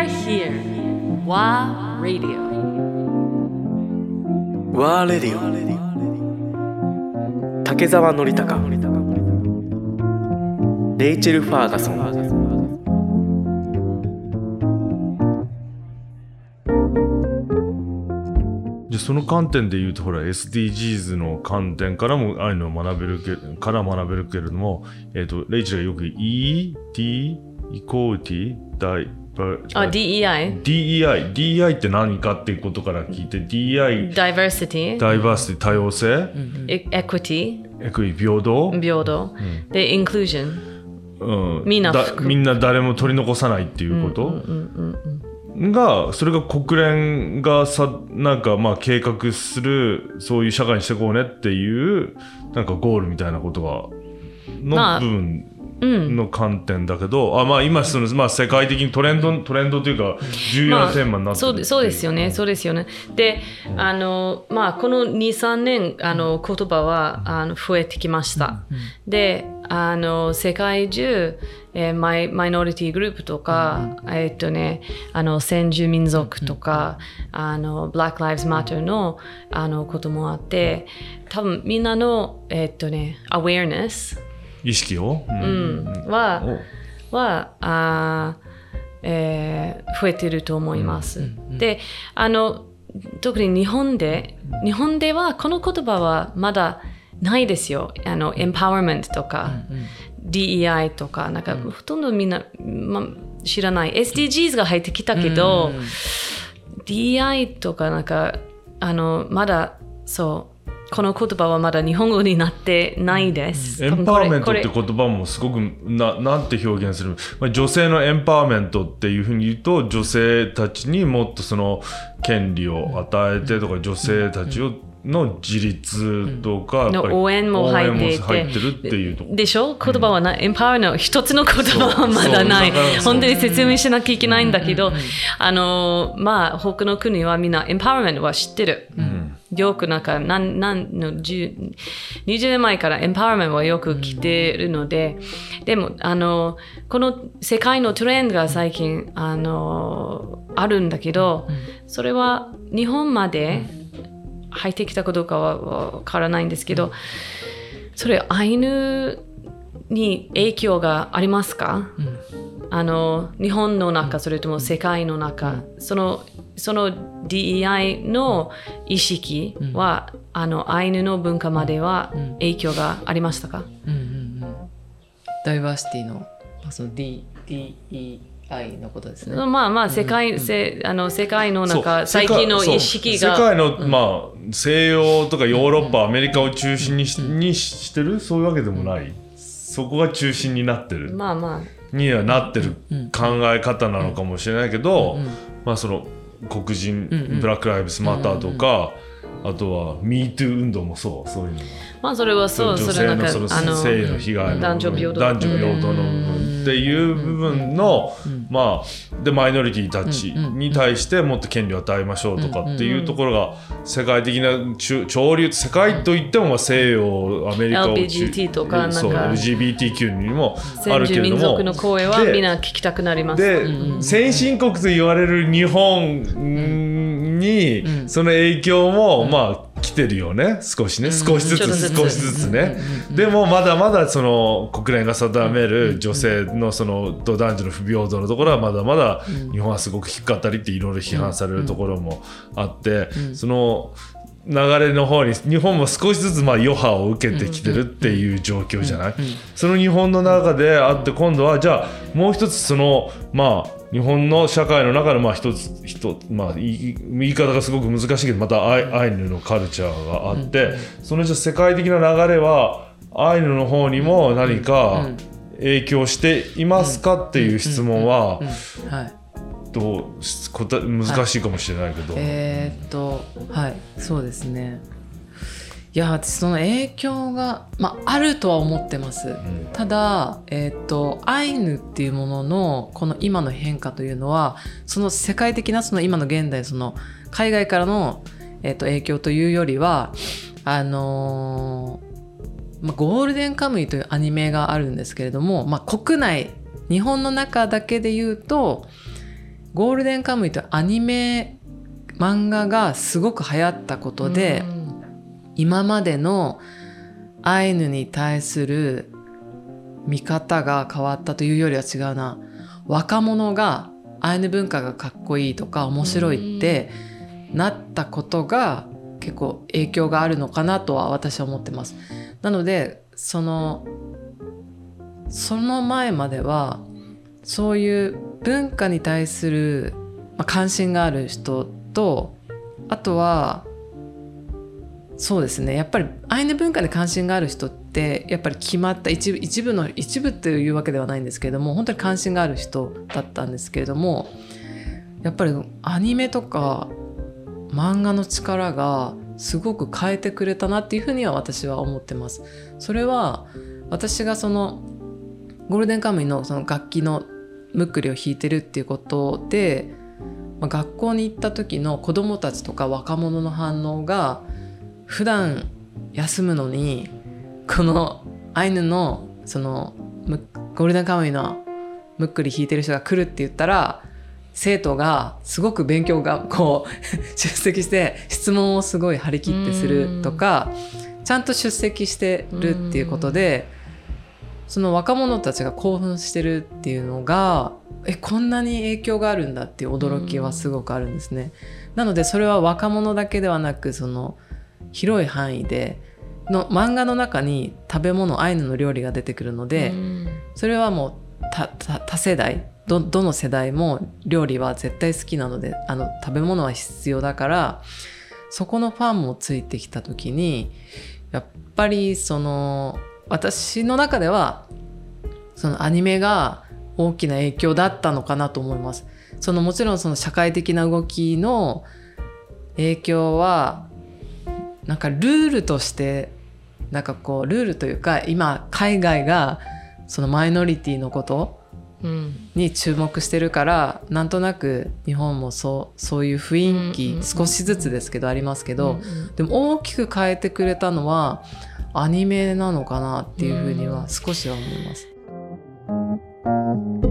are here. WA Radio. ワーレディオ竹澤典孝レイチェル・ファーガソンじゃあその観点で言うとほら SDGs の観点からもああいうのを学べるけから学べるけれども、えっとレイチェルがよく ET イコーティダイあ、DEI。DEI DEI って何かっていうことから聞いて DEI Diversity。ダイバーシティ多様性、e- Equity? エクイ平等、平等。で、Inclusion? うん、みんなだみんな誰も取り残さないっていうこと、がそれが国連がさなんかまあ計画するそういう社会にしていこうねっていうなんかゴールみたいなことがまあの部分の観点だけど、あまあ今その、まあ、世界的にトレンドトレンドというか重要なテーマになってるそう。でそうですよね、そうですよね。で、あの、まあ、この2、3年、あの、言葉は、あの、増えてきました。で、あの、世界中、えーマイマイノリティグループとか、えっとね、あの、先住民族とか、あの、Black Lives Matter の、あの、こともあって、多分みんなの、えっとね、awareness 意識を、うん。は、おはあー、えー増えてると思います。であの特に日本で日本ではこの言葉はまだないですよ。あのエンパワーメントとか、DEI とかなんか、ほとんどみんな、ま、知らない。SDGs が入ってきたけど、DEI とかなんかあのまだそうこの言葉はまだ日本語になってないです。エンパワーメントって言葉もすごくななんて表現する、まあ、女性のエンパワーメントっていうふうに言うと女性たちにもっとその権利を与えてとか女性たちをの自立とか、の応援も入っていて。るっていうとこ。でしょ？言葉はな、エンパワーの一つの言葉はまだない。本当に説明しなきゃいけないんだけど、あの、まあ、他の国はみんなエンパワーメントは知ってる。よくなんか、なん、なんの、10 20年前からエンパワーメントはよく来てるので、でも、あの、この世界のトレンドが最近、あの、あるんだけど、それは日本まで入ってきたかどうかはわからないんですけど、それアイヌに影響がありますか、あの日本の中それとも世界の中、そのその DEI の意識は、あのアイヌの文化までは影響がありましたか、うんうんうん。ダイバーシティのまあその D DEI のことですね。まあまあ世界,、せあの世界の中最近の意識が。世界の、まあ、西洋とかヨーロッパ、アメリカを中心にし,、にしてる？そういうわけでもない、そこが中心になってる、まあまあ。にはなってる考え方なのかもしれないけど、まあその黒人、ブラック・ライブスマターとか、あとは MeToo 運動もそうそういうのが。まあそれはそう女それなんか性のその性の被害の男女平等。男女平等のっていう部分の、まあでマイノリティたちに対してもっと権利を与えましょうとかっていうところが世界的な中潮流世界といってもまあ西洋アメリカを中 LGBT とかなんか LGBTQ にもあるけれども。民族の声はでみんな聞きたくなります。で、先進国と言われる日本に、その影響も、まあ来てるよね。少しね、少しずつ少しずつね、でもまだまだその国連が定める女性のそのと男女の不平等のところはまだまだ日本はすごく低かったりっていろいろ批判されるところもあって、その流れの方に日本も少しずつまあ余波を受けてきてるっていう状況じゃない、その日本の中であって今度はじゃあもう一つそのまあ日本の社会の中のまあ一つ一つまあ言い方がすごく難しいけどまたアイアイヌのカルチャーがあって、そのじゃあ世界的な流れはアイヌの方にも何か影響していますかっていう質問ははい。どう難しいかもしれないけど、えーっとはいそうですね。いや私その影響が、まあ、あるとは思ってます。ただ、えーっとアイヌっていうもののこの今の変化というのはその世界的なその今の現代その海外からの、えーっと影響というよりはあのーまあ、ゴールデンカムイというアニメがあるんですけれども、まあ、国内日本の中だけで言うとゴールデンカムイというアニメ漫画がすごく流行ったことで、今までのアイヌに対する見方が変わったというよりは違うな若者がアイヌ文化がかっこいいとか面白いってなったことが結構影響があるのかなとは私は思ってます。なのでそのその前まではそういう文化に対する、まあ、関心がある人とあとはそうですねやっぱりアイヌ文化に関心がある人ってやっぱり決まった一部一部の一部というわけではないんですけれども本当に関心がある人だったんですけれどもやっぱりアニメとか漫画の力がすごく変えてくれたなっていうふうには私は思ってます。それは私がそのゴールデンカムイのその楽器のムックリを弾いてるっていうことで、まあ、学校に行った時の子どもたちとか若者の反応が普段休むのにこのアイヌのそのゴールデンカムイのムックリ弾いてる人が来るって言ったら生徒がすごく勉強がこう 出席して質問をすごい張り切ってするとかちゃんと出席してるっていうことでその若者たちが興奮してるっていうのがえこんなに影響があるんだっていう驚きはすごくあるんですね。なのでそれは若者だけではなくその広い範囲での漫画の中に食べ物アイヌの料理が出てくるので、それはもう多世代どどの世代も料理は絶対好きなのであの食べ物は必要だからそこのファンもついてきた時にやっぱりその私の中ではそのアニメが大きな影響だったのかなと思います。そのもちろんその社会的な動きの影響はなんかルールとしてなんかこうルールというか今海外がそのマイノリティのことに注目してるから、うん、なんとなく日本もそうそういう雰囲気少しずつですけどありますけど、でも大きく変えてくれたのはアニメなのかなっていうふうには少しは思います。thank you